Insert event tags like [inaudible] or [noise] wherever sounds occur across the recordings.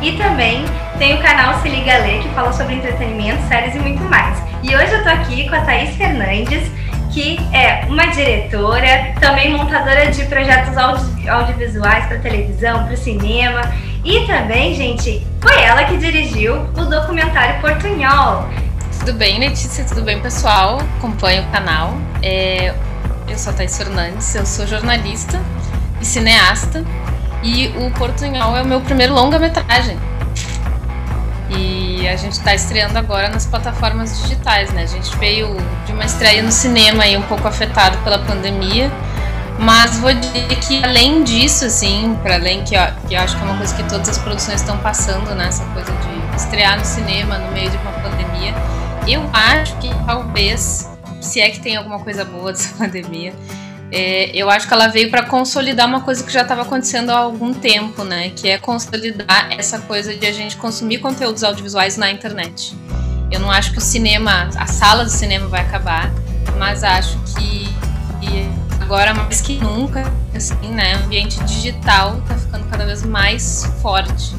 E também tem o canal Se Liga Lê, que fala sobre entretenimento, séries e muito mais. E hoje eu tô aqui com a Thaís Fernandes, que é uma diretora, também montadora de projetos audi audiovisuais para televisão, para cinema. E também, gente, foi ela que dirigiu o documentário Portunhol. Tudo bem, Letícia? Tudo bem, pessoal? Acompanho o canal. É... Eu sou a Thais Fernandes, eu sou jornalista e cineasta. E o Portunhol é o meu primeiro longa-metragem. E a gente está estreando agora nas plataformas digitais, né? A gente veio de uma estreia no cinema aí um pouco afetado pela pandemia. Mas vou dizer que além disso, assim, para além que, ó, que eu acho que é uma coisa que todas as produções estão passando, né? Essa coisa de estrear no cinema no meio de uma pandemia. Eu acho que talvez, se é que tem alguma coisa boa dessa [laughs] pandemia, é, eu acho que ela veio para consolidar uma coisa que já estava acontecendo há algum tempo, né? Que é consolidar essa coisa de a gente consumir conteúdos audiovisuais na internet. Eu não acho que o cinema, a sala do cinema vai acabar, mas acho que agora mais que nunca, assim, né? O ambiente digital está ficando cada vez mais forte.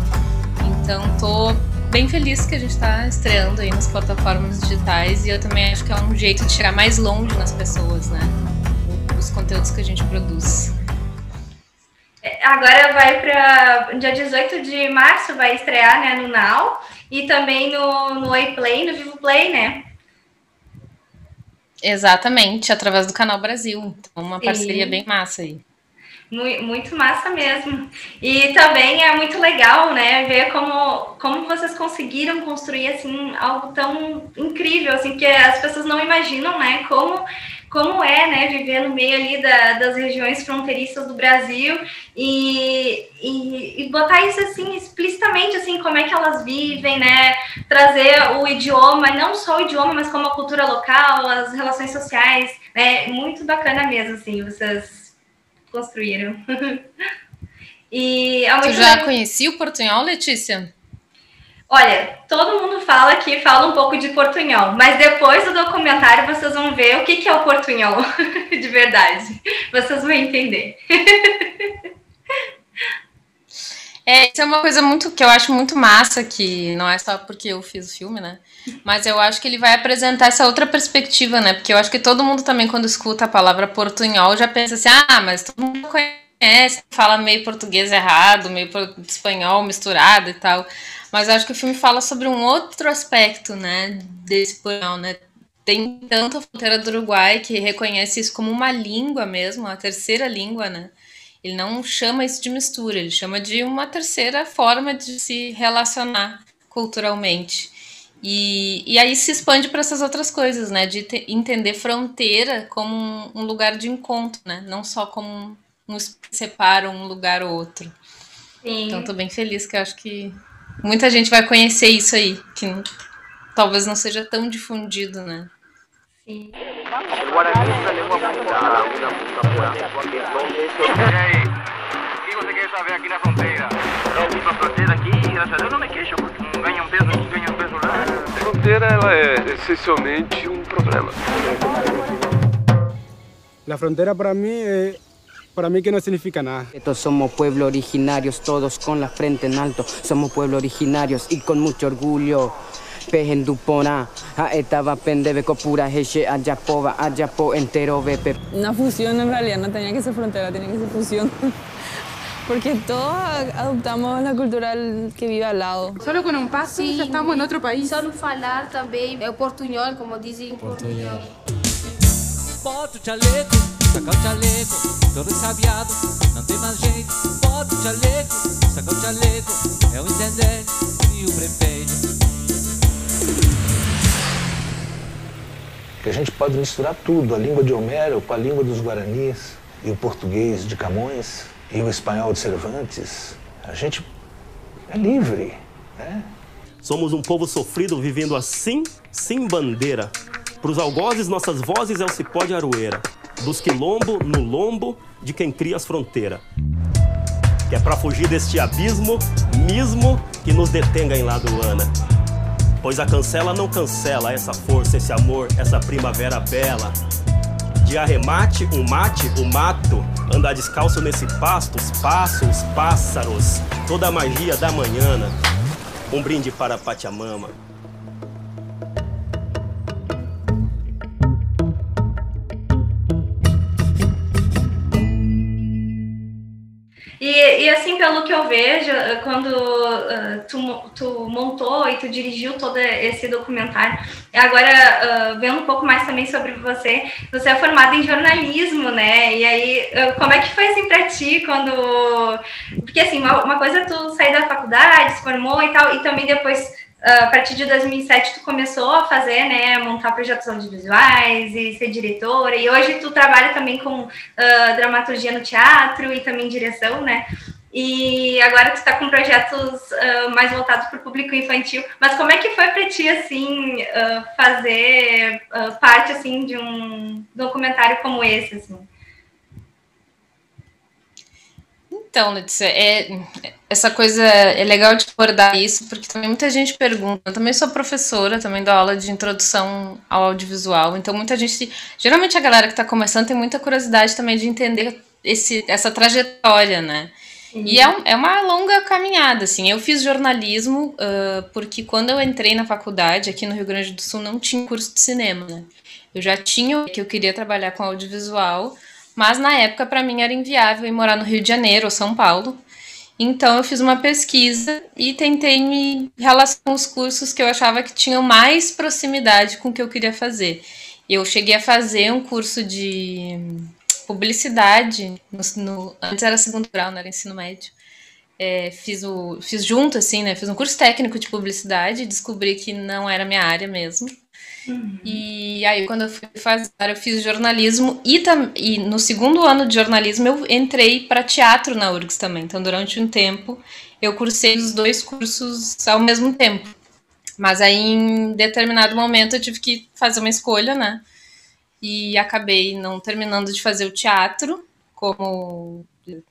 Então, tô bem feliz que a gente está estreando aí nas plataformas digitais e eu também acho que é um jeito de chegar mais longe nas pessoas, né? Os conteúdos que a gente produz. É, agora vai para dia 18 de março vai estrear, né, no Now e também no no Oi Play, no Vivo Play, né? Exatamente, através do Canal Brasil. Então, uma parceria bem massa aí. Muito massa mesmo. E também é muito legal, né, ver como, como vocês conseguiram construir, assim, algo tão incrível, assim, que as pessoas não imaginam, né, como, como é, né, viver no meio ali da, das regiões fronteiriças do Brasil e, e, e, botar isso, assim, explicitamente, assim, como é que elas vivem, né, trazer o idioma, não só o idioma, mas como a cultura local, as relações sociais, né, muito bacana mesmo, assim, vocês construíram. [laughs] e Tu já conhecia o Portunhol, Letícia? Olha, todo mundo fala que fala um pouco de portunhol, mas depois do documentário vocês vão ver o que, é o portunhol [laughs] de verdade. Vocês vão entender. É, isso é uma coisa muito que eu acho muito massa, que não é só porque eu fiz o filme, né? Mas eu acho que ele vai apresentar essa outra perspectiva, né? Porque eu acho que todo mundo também, quando escuta a palavra portunhol, já pensa assim, ah, mas todo mundo conhece, fala meio português errado, meio espanhol misturado e tal. Mas acho que o filme fala sobre um outro aspecto, né, desse espanhol, né? Tem tanto a fronteira do Uruguai que reconhece isso como uma língua mesmo, a terceira língua, né? Ele não chama isso de mistura, ele chama de uma terceira forma de se relacionar culturalmente. E, e aí se expande para essas outras coisas, né? De te, entender fronteira como um, um, lugar de encontro, né? Não só como um, um separa um lugar ou outro. Sim. Então tô bem feliz que eu acho que muita gente vai conhecer isso aí, que não, talvez não seja tão difundido, né? Sim. E você quer saber aqui na fronteira? A fronteira aqui, graças a Deus, não me queixo, porque ganha um peso aqui, ganha um peso lá. A fronteira, ela é essencialmente um problema. A fronteira para mim é para mí que no significa nada. Estos somos pueblos originarios, todos con la frente en alto. Somos pueblos originarios y con mucho orgullo. Pehendupona, estaba pendebe pura heche, ayapoba, ayapo entero bepe. Una fusión en realidad no tenía que ser frontera, tenía que ser fusión. [laughs] Porque todos adoptamos la cultura que vive al lado. Solo con un paso ya estamos en otro país. Solo falar también el portuñol, como dicen en portuñol. Bota o chaleco, saca o chaleco, tô ressabiado, não tem mais jeito. Bota o chaleco, saca o chaleco, é o entender e o prefeito. que a gente pode misturar tudo, a língua de Homero com a língua dos Guaranis, e o português de Camões, e o espanhol de Cervantes. A gente é livre, né? Somos um povo sofrido vivendo assim, sem bandeira. Para os algozes, nossas vozes é o cipó de aroeira. Dos quilombo no lombo de quem cria as fronteiras. Que é para fugir deste abismo mesmo que nos detenga em Ladoana. Pois a cancela não cancela essa força, esse amor, essa primavera bela. De arremate, um mate, o mato, andar descalço nesse pasto, os passos, os pássaros, toda a magia da manhã. Um brinde para Pachamama. E, assim, pelo que eu vejo, eh, quando uh, tu, tu, montou e tu dirigiu todo esse documentário, agora uh, vendo um pouco mais também sobre você, você é formada em jornalismo, né? E aí, uh, como é que foi assim pra ti quando. Porque assim, uma, uma coisa é tu sair da faculdade, se formou e tal, e também depois a partir de 2007 tu começou a fazer, né, montar projetos audiovisuais e ser diretora, e hoje tu trabalha também com uh, dramaturgia no teatro e também direção, né, e agora tu está com projetos uh, mais voltados para o público infantil, mas como é que foi para ti, assim, uh, fazer parte, assim, de um documentário como esse, assim? Então, Letícia, é, essa coisa é legal de abordar isso, porque também muita gente pergunta. Eu também sou professora, também dou aula de introdução ao audiovisual, então muita gente. Geralmente a galera que está começando tem muita curiosidade também de entender esse, essa trajetória, né? Uhum. E é, é, uma longa caminhada, assim. Eu fiz jornalismo uh, porque quando eu entrei na faculdade, aqui no Rio Grande do Sul, não tinha curso de cinema, né? Eu já tinha que eu queria trabalhar com audiovisual, mas na época para mim era inviável ir morar no Rio de Janeiro ou São Paulo. Então eu fiz uma pesquisa e tentei me relacionar com os cursos que eu achava que tinham mais proximidade com o que eu queria fazer. Eu cheguei a fazer um curso de publicidade, no, no antes era segundo grau, não era ensino médio. É, fiz, o, fiz junto, assim, né? Fiz um curso técnico de publicidade, descobri que não era minha área mesmo. Uhum. E aí, quando eu fui fazer, eu fiz jornalismo e, e no segundo ano de jornalismo eu entrei para teatro na URGS também. Então, durante um tempo, eu cursei os dois cursos ao mesmo tempo. Mas aí, em determinado momento, eu tive que fazer uma escolha, né? E acabei não terminando de fazer o teatro, como.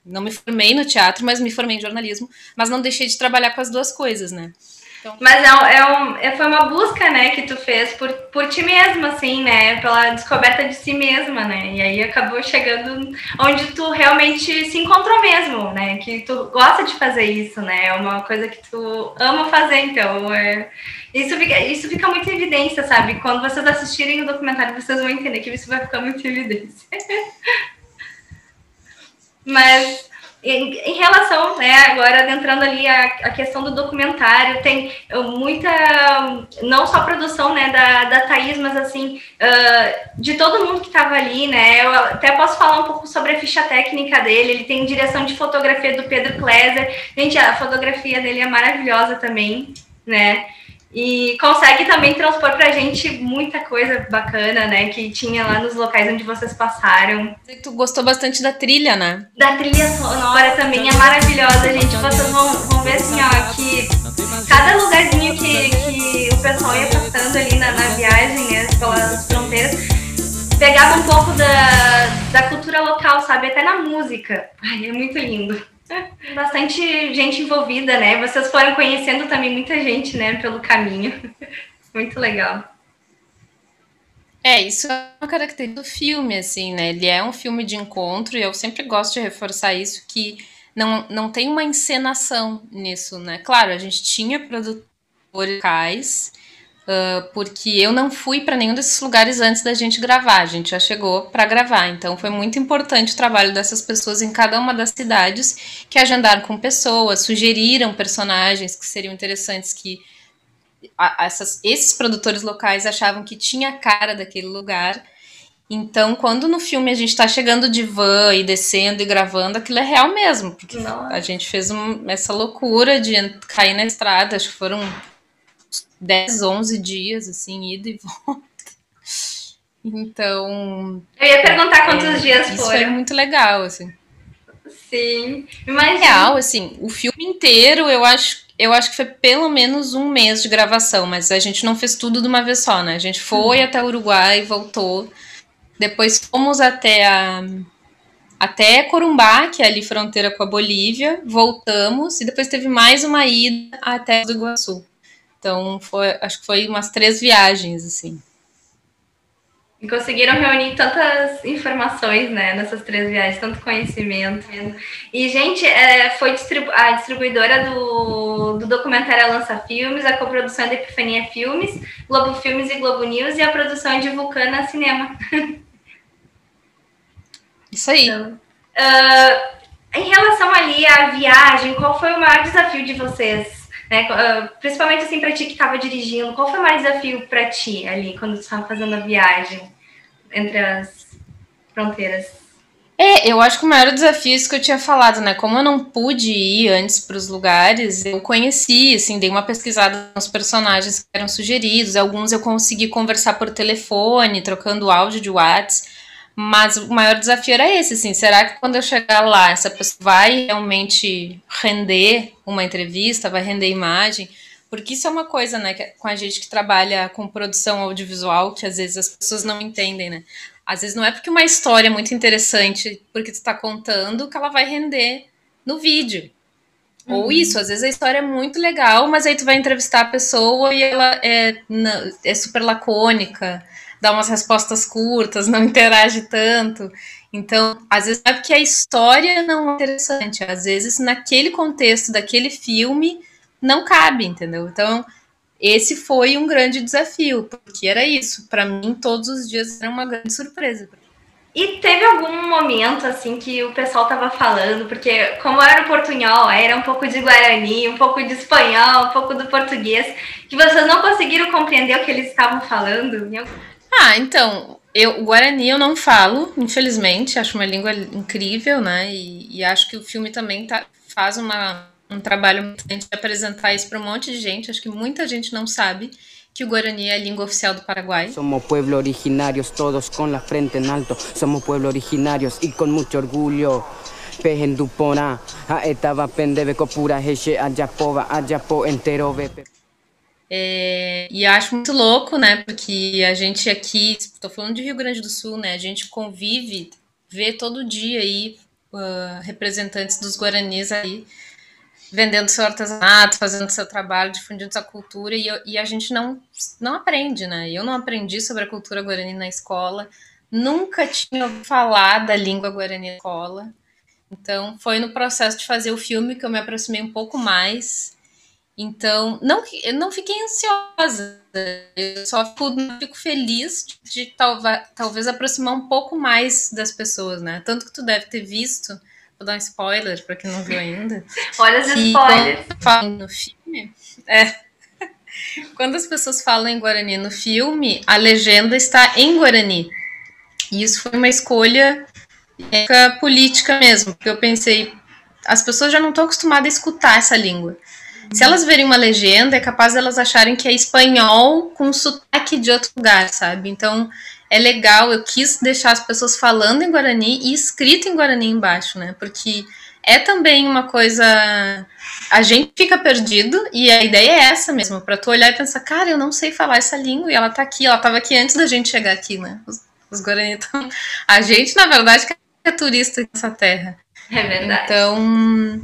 Não me formei no teatro, mas me formei em jornalismo, mas não deixei de trabalhar com as duas coisas, né? Então... Mas é, é, um, é, foi uma busca, né, que tu fez por, por ti mesma, assim, né, pela descoberta de si mesma, né, e aí acabou chegando onde tu realmente se encontrou mesmo, né, que tu gosta de fazer isso, né, é uma coisa que tu ama fazer, então, é, isso, fica, isso fica muito em evidência, sabe, quando vocês assistirem o documentário, vocês vão entender que isso vai ficar muito em evidência. [laughs] Mas em, em, relação, né, agora adentrando ali a, a, questão do documentário, tem muita, não só produção, né, da, da Thaís, mas assim, uh, de todo mundo que estava ali, né, eu até posso falar um pouco sobre a ficha técnica dele, ele tem direção de fotografia do Pedro Kleiser, gente, a fotografia dele é maravilhosa também, né, e consegue também transpor pra gente muita coisa bacana, né? Que tinha lá nos locais onde vocês passaram. Tu gostou bastante da trilha, né? Da trilha sonora também é maravilhosa, gente. Vocês vão, vão ver assim, ó, que cada lugarzinho que, que o pessoal ia passando ali na, na viagem, né? Pelas fronteiras, pegava um pouco da, da cultura local, sabe? Até na música. Ai, é muito lindo. Bastante gente envolvida, né? Vocês foram conhecendo também muita gente, né, pelo caminho. [laughs] Muito legal. É, isso é uma característica do filme, assim, né? Ele é um filme de encontro e eu sempre gosto de reforçar isso, que não, não tem uma encenação nisso, né? Claro, a gente tinha produtores locais, Uh, porque eu não fui para nenhum desses lugares antes da gente gravar, a gente já chegou para gravar, então foi muito importante o trabalho dessas pessoas em cada uma das cidades que agendaram com pessoas, sugeriram personagens que seriam interessantes que a, essas, esses produtores locais achavam que tinha a cara daquele lugar. Então, quando no filme a gente está chegando de van e descendo e gravando, aquilo é real mesmo, porque Nossa. a gente fez um, essa loucura de cair na estrada, acho que foram 10, 11 dias, assim, ida e volta. Então. Eu ia perguntar quantos é, dias foram. Isso foi muito legal, assim. Sim. Imagina. Real, assim, o filme inteiro eu acho, eu acho que foi pelo menos um mês de gravação, mas a gente não fez tudo de uma vez só, né? A gente foi uhum. até o Uruguai, voltou. Depois fomos até a. Até Corumbá, que é ali fronteira com a Bolívia, voltamos e depois teve mais uma ida até o Iguaçu. Então, foi, acho que foi umas três viagens, assim. E conseguiram reunir tantas informações, né, nessas três viagens, tanto conhecimento. E, gente, é, foi distribu a distribuidora do, do documentário Lança Filmes, a coprodução é da Epifania Filmes, Globo Filmes e Globo News, e a produção é de Vulcana Cinema. [laughs] Isso aí. Então, uh, em relação ali à viagem, qual foi o maior desafio de vocês? Né? Uh, principalmente assim para ti que estava dirigindo, qual foi o maior desafio para ti ali quando você estava fazendo a viagem entre as fronteiras? É, eu acho que o maior desafio é isso que eu tinha falado, né? Como eu não pude ir antes para os lugares, eu conheci, assim, dei uma pesquisada nos personagens que eram sugeridos. Alguns eu consegui conversar por telefone, trocando áudio de WhatsApp. Mas o maior desafio era esse, assim, será que quando eu chegar lá, essa pessoa vai realmente render uma entrevista, vai render imagem? Porque isso é uma coisa, né, que, com a gente que trabalha com produção audiovisual, que às vezes as pessoas não entendem, né? Às vezes não é porque uma história é muito interessante, porque tu está contando, que ela vai render no vídeo. Uhum. Ou isso, às vezes a história é muito legal, mas aí tu vai entrevistar a pessoa e ela é, é super lacônica, dá umas respostas curtas, não [laughs] interage tanto. Então, às vezes é porque a história não é interessante, às vezes naquele contexto daquele filme não cabe, entendeu? Então, esse foi um grande desafio, porque era isso. Para mim, todos os dias era uma grande surpresa. E teve algum momento, assim, que o pessoal tava falando, porque como era o portunhol, era um pouco de guarani, um pouco de espanhol, um pouco do português, que vocês não conseguiram compreender o que eles estavam falando? Ah, então, eu, o Guarani eu não falo, infelizmente, acho uma língua incrível, né? E, e acho que o filme também tá, faz uma, um trabalho muito de apresentar isso para um monte de gente. Acho que muita gente não sabe que o Guarani é a língua oficial do Paraguai. Somos pueblo originarios, todos com la frente en alto. Somos pueblo originarios y con mucho orgullo. Pejenduporá, a etava pendeve copura reche ajapova, ajapo entero vepe. É, e acho muito louco, né? Porque a gente aqui, estou falando de Rio Grande do Sul, né? A gente convive, vê todo dia aí uh, representantes dos Guaranis aí vendendo seu artesanato, fazendo seu trabalho, difundindo sua cultura e, e a gente não não aprende, né? Eu não aprendi sobre a cultura guarani na escola, nunca tinha ouvido falar da língua guarani na escola. Então, foi no processo de fazer o filme que eu me aproximei um pouco mais então, não, eu não fiquei ansiosa, eu só fico, fico feliz de, de talvez, talvez aproximar um pouco mais das pessoas, né? Tanto que tu deve ter visto, vou dar um spoiler para quem não viu ainda. Olha os spoilers. No filme, é, [laughs] quando as pessoas falam em Guarani no filme, a legenda está em Guarani. E isso foi uma escolha política mesmo, porque eu pensei, as pessoas já não estão acostumadas a escutar essa língua. Se elas verem uma legenda, é capaz delas acharem que é espanhol com sotaque de outro lugar, sabe? Então é legal, eu quis deixar as pessoas falando em Guarani e escrito em Guarani embaixo, né? Porque é também uma coisa. A gente fica perdido e a ideia é essa mesmo, para tu olhar e pensar, cara, eu não sei falar essa língua e ela tá aqui, ela tava aqui antes da gente chegar aqui, né? Os, os Guarani estão. [laughs] A gente, na verdade, é turista nessa terra. É verdade. Então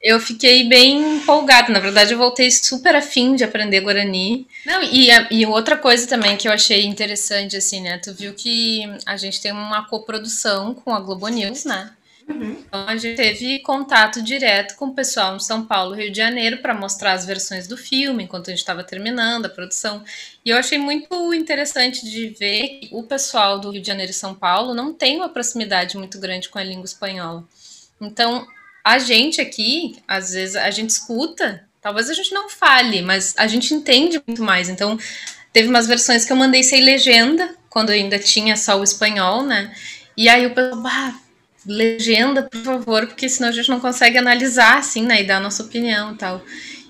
eu fiquei bem empolgada. Na verdade, eu voltei super afim de aprender Guarani. Não, e, e outra coisa também que eu achei interessante, assim, né? Tu viu que a gente tem uma coprodução com a Globo News, né? Uhum. Então a gente teve contato direto com o pessoal em São Paulo, Rio de Janeiro, para mostrar as versões do filme enquanto a gente estava terminando a produção. E eu achei muito interessante de ver que o pessoal do Rio de Janeiro e São Paulo não tem uma proximidade muito grande com a língua espanhola. Então, a gente aqui, às vezes, a gente escuta, talvez a gente não fale, mas a gente entende muito mais. Então, teve umas versões que eu mandei sem legenda, quando ainda tinha só o espanhol, né? E aí o pessoal, bah, legenda, por favor, porque senão a gente não consegue analisar, assim, né? E dar a nossa opinião e tal.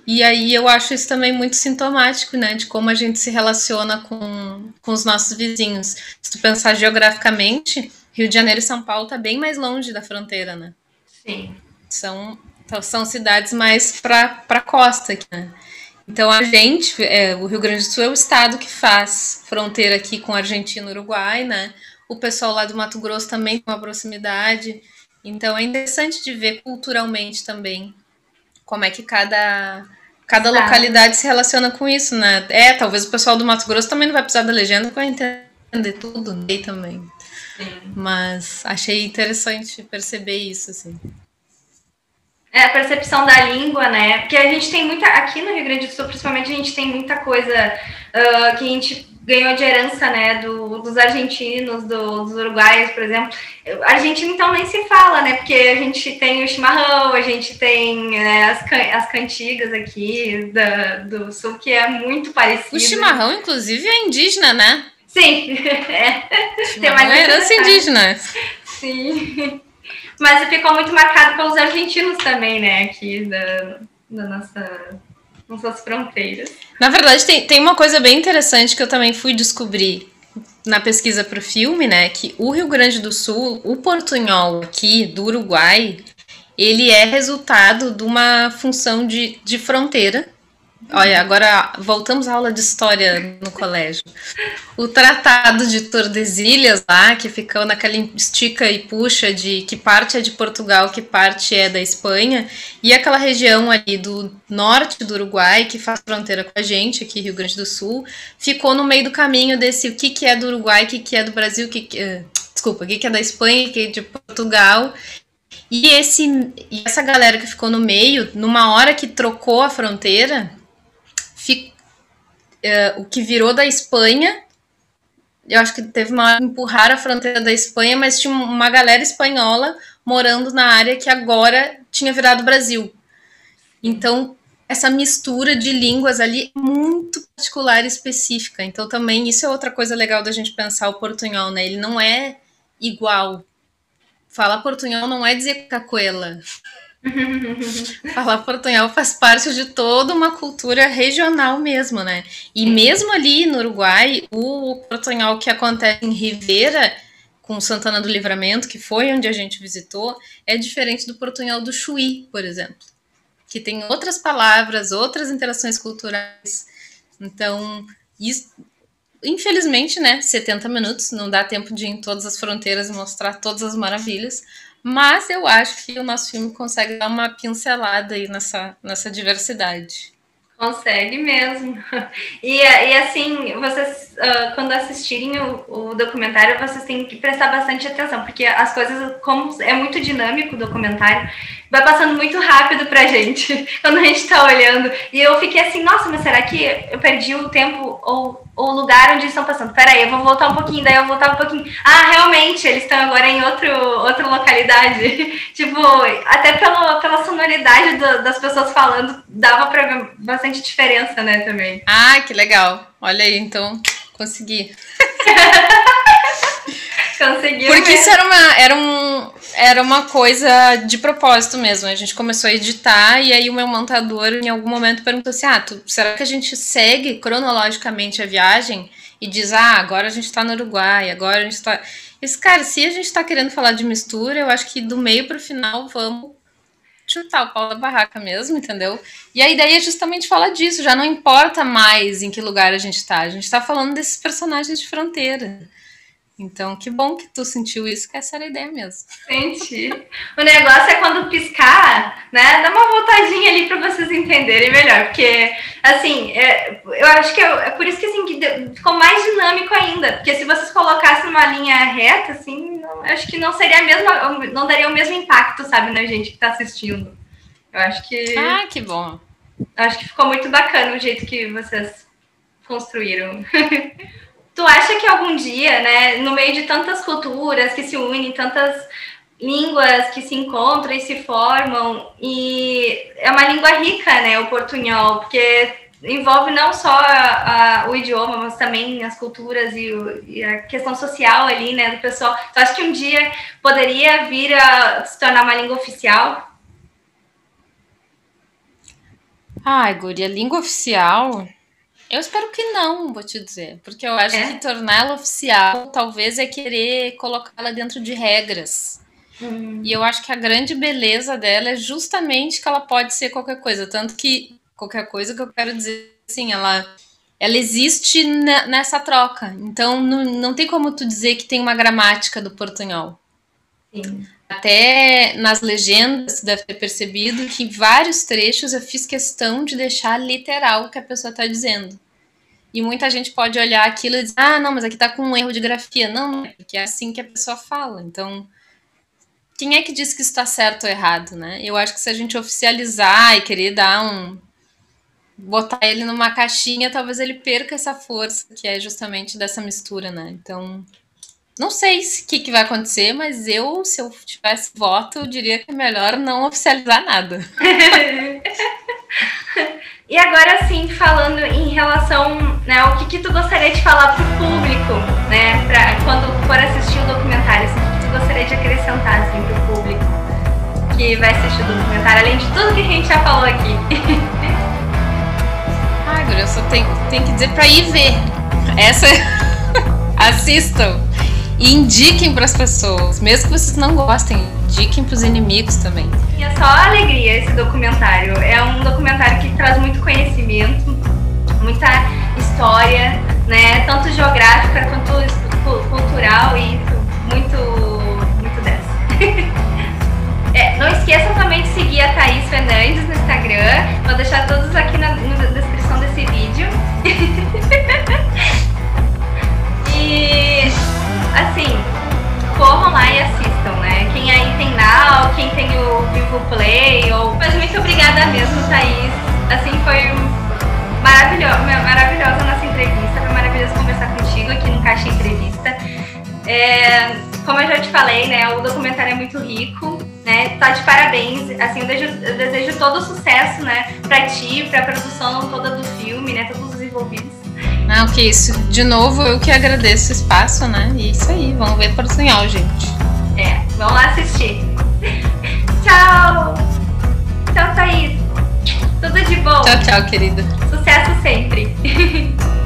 E aí eu acho isso também muito sintomático, né? De como a gente se relaciona com, com os nossos vizinhos. Se tu pensar geograficamente, Rio de Janeiro e São Paulo tá bem mais longe da fronteira, né? Sim. São, então, são cidades mais para a costa aqui, né? Então a gente, é, o Rio Grande do Sul é o estado que faz fronteira aqui com a Argentina e Uruguai, né? O pessoal lá do Mato Grosso também tem uma proximidade. Então é interessante de ver culturalmente também como é que cada, cada localidade se relaciona com isso, né? É, talvez o pessoal do Mato Grosso também não vai precisar da legenda, vai entender tudo, nem também. Sim. Mas achei interessante perceber isso, assim. É, a percepção da língua, né? Porque a gente tem muita. Aqui no Rio Grande do Sul, principalmente, a gente tem muita coisa uh, que a gente ganhou de herança, né? Do, dos argentinos, do, dos uruguaios, por exemplo. Argentino, então, nem se fala, né? Porque a gente tem o chimarrão, a gente tem né, as, as cantigas aqui da, do sul, que é muito parecido. O chimarrão, inclusive, é indígena, né? Sim. [laughs] É. Tem mais é herança indígena. Sim. Mas ficou muito marcado pelos argentinos também, né? Aqui da, da nossa, nossas fronteiras. Na verdade, tem, tem uma coisa bem interessante que eu também fui descobrir na pesquisa para o filme, né? Que o Rio Grande do Sul, o portunhol aqui do Uruguai, ele é resultado de uma função de, de fronteira Olha, agora voltamos à aula de história no colégio. O Tratado de Tordesilhas lá, que ficou naquela estica e puxa de que parte é de Portugal, que parte é da Espanha, e aquela região ali do norte do Uruguai, que faz fronteira com a gente, aqui Rio Grande do Sul, ficou no meio do caminho desse o que, que é do Uruguai, o que, que é do Brasil, o que, que uh, desculpa, o que, que é da Espanha, o que é de Portugal. E, esse, e essa galera que ficou no meio, numa hora que trocou a fronteira, uh, o que virou da Espanha. Eu acho que teve uma empurrar a fronteira da Espanha, mas tinha uma galera espanhola morando na área que agora tinha virado Brasil. Então, essa mistura de línguas ali é muito particular e específica. Então, também isso é outra coisa legal da gente pensar o portunhol, né? Ele não é igual. Falar portunhol não é dizer cacuela. [laughs] Falar portunhol faz parte de toda uma cultura regional mesmo, né? E mesmo ali no Uruguai, o portunhol que acontece em Rivera, com Santana do Livramento, que foi onde a gente visitou, é diferente do portunhol do Chuí, por exemplo, que tem outras palavras, outras interações culturais. Então, isso, infelizmente, né, 70 minutos, não dá tempo de ir em todas as fronteiras e mostrar todas as maravilhas, mas eu acho que o nosso filme consegue dar uma pincelada aí nessa, nessa diversidade. Consegue mesmo. [laughs] E, e assim, vocês, uh, quando assistirem o, o, documentário, vocês têm que prestar bastante atenção, porque as coisas, como é muito dinâmico o documentário, vai passando muito rápido pra gente, [laughs] quando a gente tá olhando. E eu fiquei assim, nossa, mas será que eu perdi o tempo ou o lugar onde estão passando? Peraí, eu vou voltar um pouquinho, daí eu vou voltar um pouquinho. Ah, realmente, eles estão agora em outro, outra localidade. [laughs] tipo, até pela, pela sonoridade do, das pessoas falando, dava pra ver bastante diferença, né, também. Ah, que legal. Olha aí, então, consegui. [laughs] Conseguiu Porque mesmo. isso era uma, era, um, era uma coisa de propósito mesmo. A gente começou a editar e aí o meu montador em algum momento perguntou assim: ah, tu, será que a gente segue cronologicamente a viagem e diz, ah, agora a gente tá no Uruguai, agora a gente tá. Esse cara, se a gente tá querendo falar de mistura, eu acho que do meio pro final vamos chutar o pau da barraca mesmo, entendeu? E a ideia é justamente falar disso, já não importa mais em que lugar a gente tá, a gente tá falando desses personagens de fronteira. Então, que bom que tu sentiu isso, que essa era a ideia mesmo. Senti. O negócio é quando piscar, né? Dá uma voltadinha ali para vocês entenderem melhor. Porque, assim, é, eu acho que é, é, por isso que, assim, que ficou mais dinâmico ainda. Porque se vocês colocassem uma linha reta, assim, não, acho que não seria a mesma, não daria o mesmo impacto, sabe, na gente que tá assistindo. Eu acho que. Ah, que bom. Acho que ficou muito bacana o jeito que vocês construíram. [laughs] Tu acha que algum dia, né, no meio de tantas culturas que se unem, tantas línguas que se encontram e se formam, e é uma língua rica, né, o portunhol, porque envolve não só a, a, o idioma, mas também as culturas e, o, e, a questão social ali, né, do pessoal. Tu acha que um dia poderia vir a se tornar uma língua oficial? Ai, Guria, língua oficial eu espero que não, vou te dizer. Porque eu acho é? que torná-la oficial talvez é querer colocá-la dentro de regras. Hum. E eu acho que a grande beleza dela é justamente que ela pode ser qualquer coisa. Tanto que qualquer coisa que eu quero dizer, assim, ela, ela existe nessa troca. Então não, não tem como tu dizer que tem uma gramática do portunhol. Sim. Até nas legendas, você deve ter percebido que vários trechos eu fiz questão de deixar literal o que a pessoa está dizendo. E muita gente pode olhar aquilo e dizer, ah, não, mas aqui tá com um erro de grafia. Não, não é, porque é assim que a pessoa fala. Então, quem é que diz que está certo ou errado, né? Eu acho que se a gente oficializar e querer dar um. botar ele numa caixinha, talvez ele perca essa força que é justamente dessa mistura, né? Então, não sei o que, que vai acontecer, mas eu, se eu tivesse voto, eu diria que é melhor não oficializar nada. [laughs] e agora sim, falando em relação, né, o que, que tu gostaria de falar pro público, né, pra, quando for assistir o documentário, assim, o que tu gostaria de acrescentar, assim, pro público que vai assistir o documentário, além de tudo que a gente já falou aqui. [laughs] Guri, eu só tenho, tenho que dizer pra ir ver. Essa. [laughs] Assistam. E indiquem para as pessoas, mesmo que vocês não gostem, indiquem para os inimigos também. E é só alegria esse documentário. É um documentário que traz muito conhecimento, muita história, né? Tanto geográfica quanto cultural e muito, muito dessa. [laughs] é, não esqueçam também de seguir a Thaís Fernandes no Instagram. Vou deixar todos aqui na, na descrição desse vídeo. [laughs] e assim, corram lá e assistam, né? Quem aí tem Now, quem tem o Vivo Play, ou... Mas muito obrigada mesmo, Thaís. Assim, foi maravilhosa, maravilhosa a nossa entrevista. Foi maravilhoso conversar contigo aqui no Caixa Entrevista. É, como eu já te falei, né? O documentário é muito rico, né? Tá de parabéns. Assim, eu desejo, eu desejo todo o sucesso, né? Pra ti, pra produção toda do filme, né? Todos os envolvidos. Não, que isso. De novo, eu que agradeço o espaço, né? E isso aí, vamos ver Portunhol, gente. É, vamos lá assistir. [laughs] tchau! Tchau, Thaís. Tudo de bom. Tchau, tchau, querida. Sucesso sempre. [laughs]